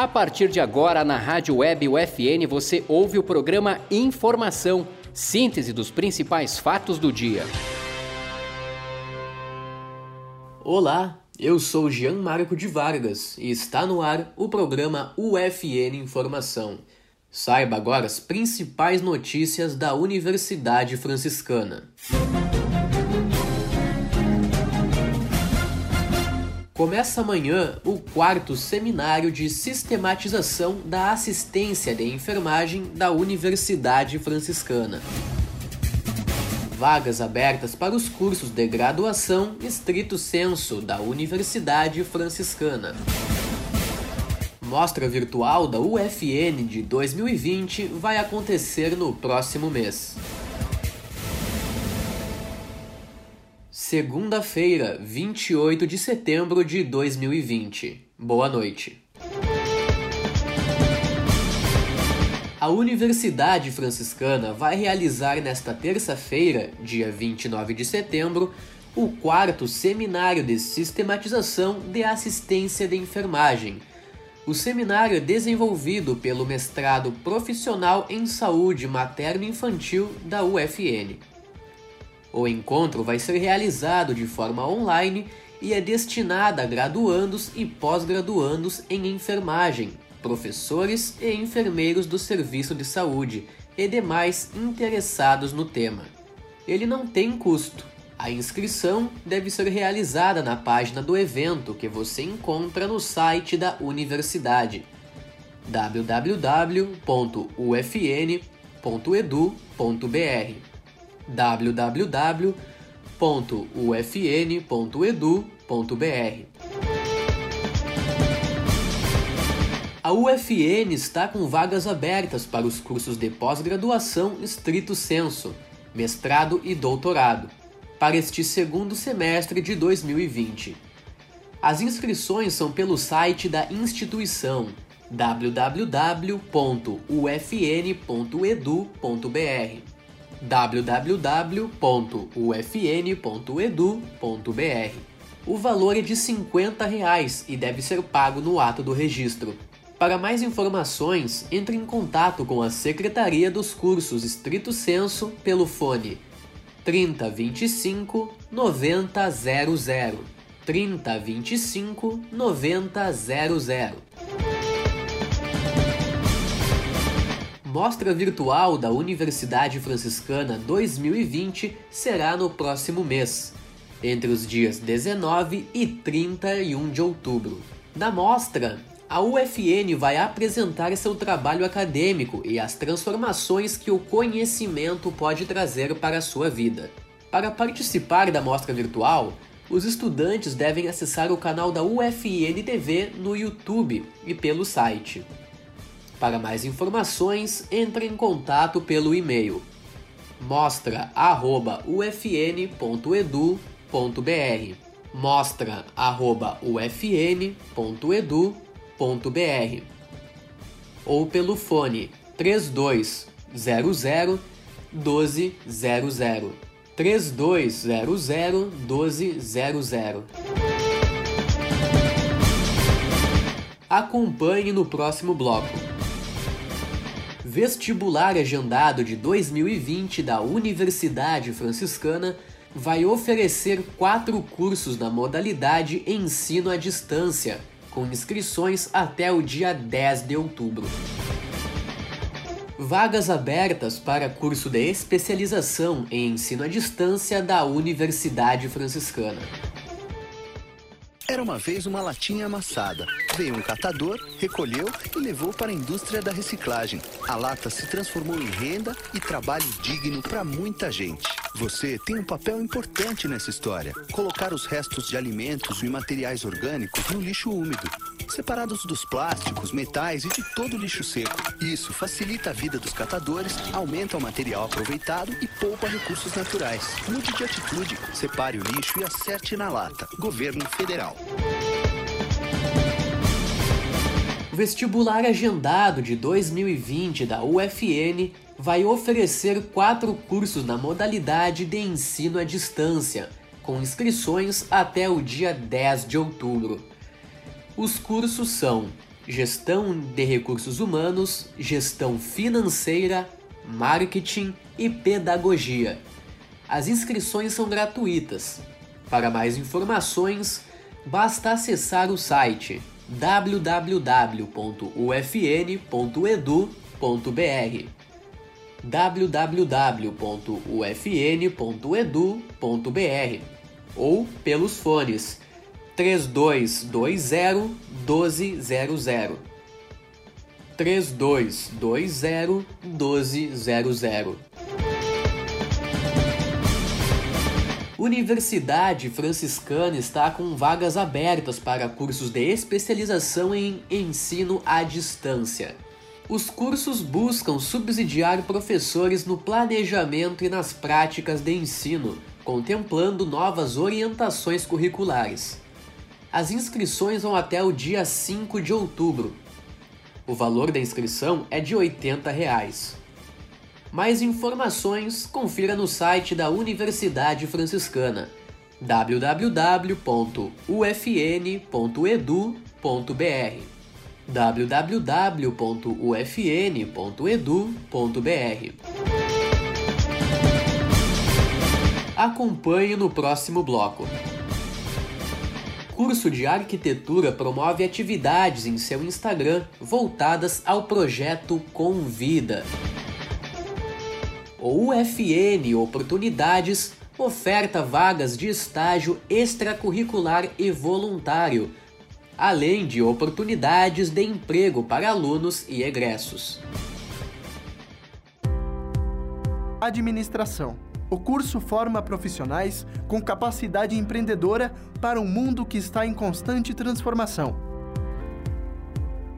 A partir de agora, na Rádio Web UFN, você ouve o programa Informação, síntese dos principais fatos do dia. Olá, eu sou Jean Marco de Vargas e está no ar o programa UFN Informação. Saiba agora as principais notícias da Universidade Franciscana. Começa amanhã o quarto seminário de sistematização da assistência de enfermagem da Universidade Franciscana. Vagas abertas para os cursos de graduação estrito senso da Universidade Franciscana. Mostra virtual da UFN de 2020 vai acontecer no próximo mês. Segunda-feira, 28 de setembro de 2020. Boa noite. A Universidade Franciscana vai realizar nesta terça-feira, dia 29 de setembro, o quarto Seminário de Sistematização de Assistência de Enfermagem. O seminário é desenvolvido pelo Mestrado Profissional em Saúde Materno-Infantil da UFN. O encontro vai ser realizado de forma online e é destinado a graduandos e pós-graduandos em enfermagem, professores e enfermeiros do serviço de saúde e demais interessados no tema. Ele não tem custo. A inscrição deve ser realizada na página do evento que você encontra no site da universidade www.ufn.edu.br www.ufn.edu.br. A UFN está com vagas abertas para os cursos de pós-graduação estrito senso, mestrado e doutorado, para este segundo semestre de 2020. As inscrições são pelo site da instituição www.ufn.edu.br www.ufn.edu.br. O valor é de 50 reais e deve ser pago no ato do registro. Para mais informações, entre em contato com a Secretaria dos Cursos Estrito Senso pelo fone 3025 9000. 3025 9000. Mostra Virtual da Universidade Franciscana 2020 será no próximo mês, entre os dias 19 e 31 de outubro. Na mostra, a UFN vai apresentar seu trabalho acadêmico e as transformações que o conhecimento pode trazer para a sua vida. Para participar da mostra virtual, os estudantes devem acessar o canal da UFN TV no YouTube e pelo site. Para mais informações, entre em contato pelo e-mail mostra@ufn.edu.br. mostra@ufn.edu.br ou pelo fone 3200 1200 3200 1200. Acompanhe no próximo bloco. Vestibular Agendado de 2020 da Universidade Franciscana vai oferecer quatro cursos na modalidade Ensino à Distância, com inscrições até o dia 10 de outubro. Vagas abertas para curso de especialização em ensino à distância da Universidade Franciscana. Era uma vez uma latinha amassada. Veio um catador, recolheu e levou para a indústria da reciclagem. A lata se transformou em renda e trabalho digno para muita gente. Você tem um papel importante nessa história. Colocar os restos de alimentos e materiais orgânicos no lixo úmido, separados dos plásticos, metais e de todo lixo seco. Isso facilita a vida dos catadores, aumenta o material aproveitado e poupa recursos naturais. Mude de atitude, separe o lixo e acerte na lata. Governo Federal. Vestibular agendado de 2020 da UFN vai oferecer quatro cursos na modalidade de ensino à distância, com inscrições até o dia 10 de outubro. Os cursos são gestão de recursos humanos, gestão financeira, marketing e pedagogia. As inscrições são gratuitas. Para mais informações, basta acessar o site www.ufn.edu.br www.ufn.edu.br ou pelos fones 3220 1200 3220 1200 Universidade Franciscana está com vagas abertas para cursos de especialização em ensino à distância. Os cursos buscam subsidiar professores no planejamento e nas práticas de ensino, contemplando novas orientações curriculares. As inscrições vão até o dia 5 de outubro. O valor da inscrição é de 80 reais. Mais informações, confira no site da Universidade Franciscana www.ufn.edu.br www.ufn.edu.br Acompanhe no próximo bloco. Curso de Arquitetura promove atividades em seu Instagram voltadas ao projeto Convida. O UFN Oportunidades oferta vagas de estágio extracurricular e voluntário além de oportunidades de emprego para alunos e egressos. Administração. O curso forma profissionais com capacidade empreendedora para um mundo que está em constante transformação.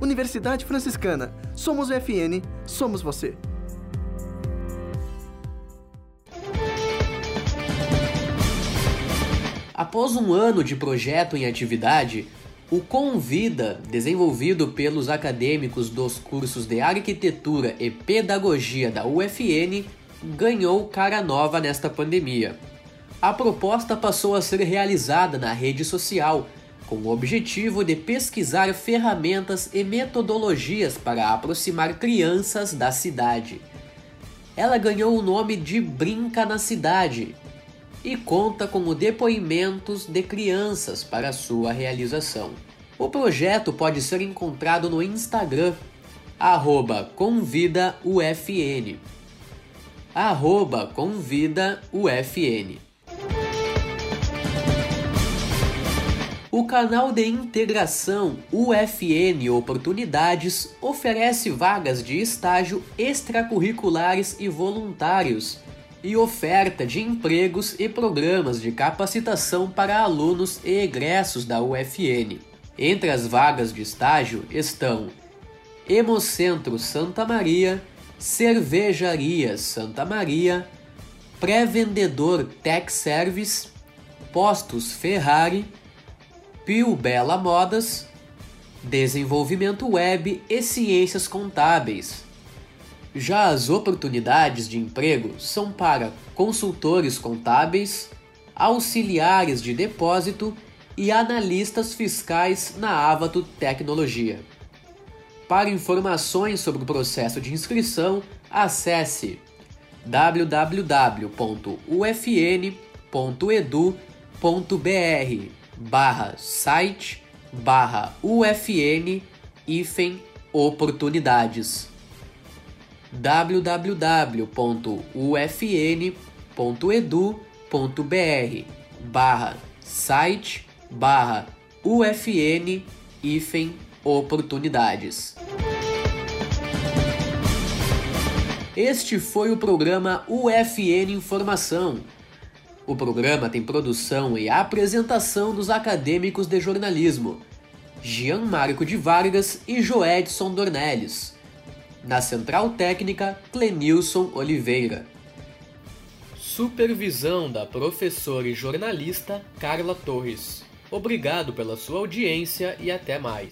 Universidade Franciscana. Somos o FN, somos você. Após um ano de projeto em atividade, o Convida, desenvolvido pelos acadêmicos dos cursos de Arquitetura e Pedagogia da UFN, ganhou cara nova nesta pandemia. A proposta passou a ser realizada na rede social, com o objetivo de pesquisar ferramentas e metodologias para aproximar crianças da cidade. Ela ganhou o nome de Brinca na Cidade e conta com depoimentos de crianças para sua realização. O projeto pode ser encontrado no Instagram, convidaufn. Convidaufn. O canal de integração UFN Oportunidades oferece vagas de estágio extracurriculares e voluntários e oferta de empregos e programas de capacitação para alunos e egressos da UFN. Entre as vagas de estágio estão Hemocentro Santa Maria, Cervejaria Santa Maria, Pré-Vendedor Tech Service, Postos Ferrari, Pio Bela Modas, Desenvolvimento Web e Ciências Contábeis. Já as oportunidades de emprego são para consultores contábeis, auxiliares de depósito e analistas fiscais na Avato Tecnologia. Para informações sobre o processo de inscrição, acesse www.ufn.edu.br barra site barra ufn oportunidades. www.ufn.edu.br barra site barra UFN hífen oportunidades. Este foi o programa UFN Informação. O programa tem produção e apresentação dos acadêmicos de jornalismo Jean Marco de Vargas e Joedson Dornelles. Na Central Técnica, Clenilson Oliveira. Supervisão da professora e jornalista Carla Torres. Obrigado pela sua audiência e até mais.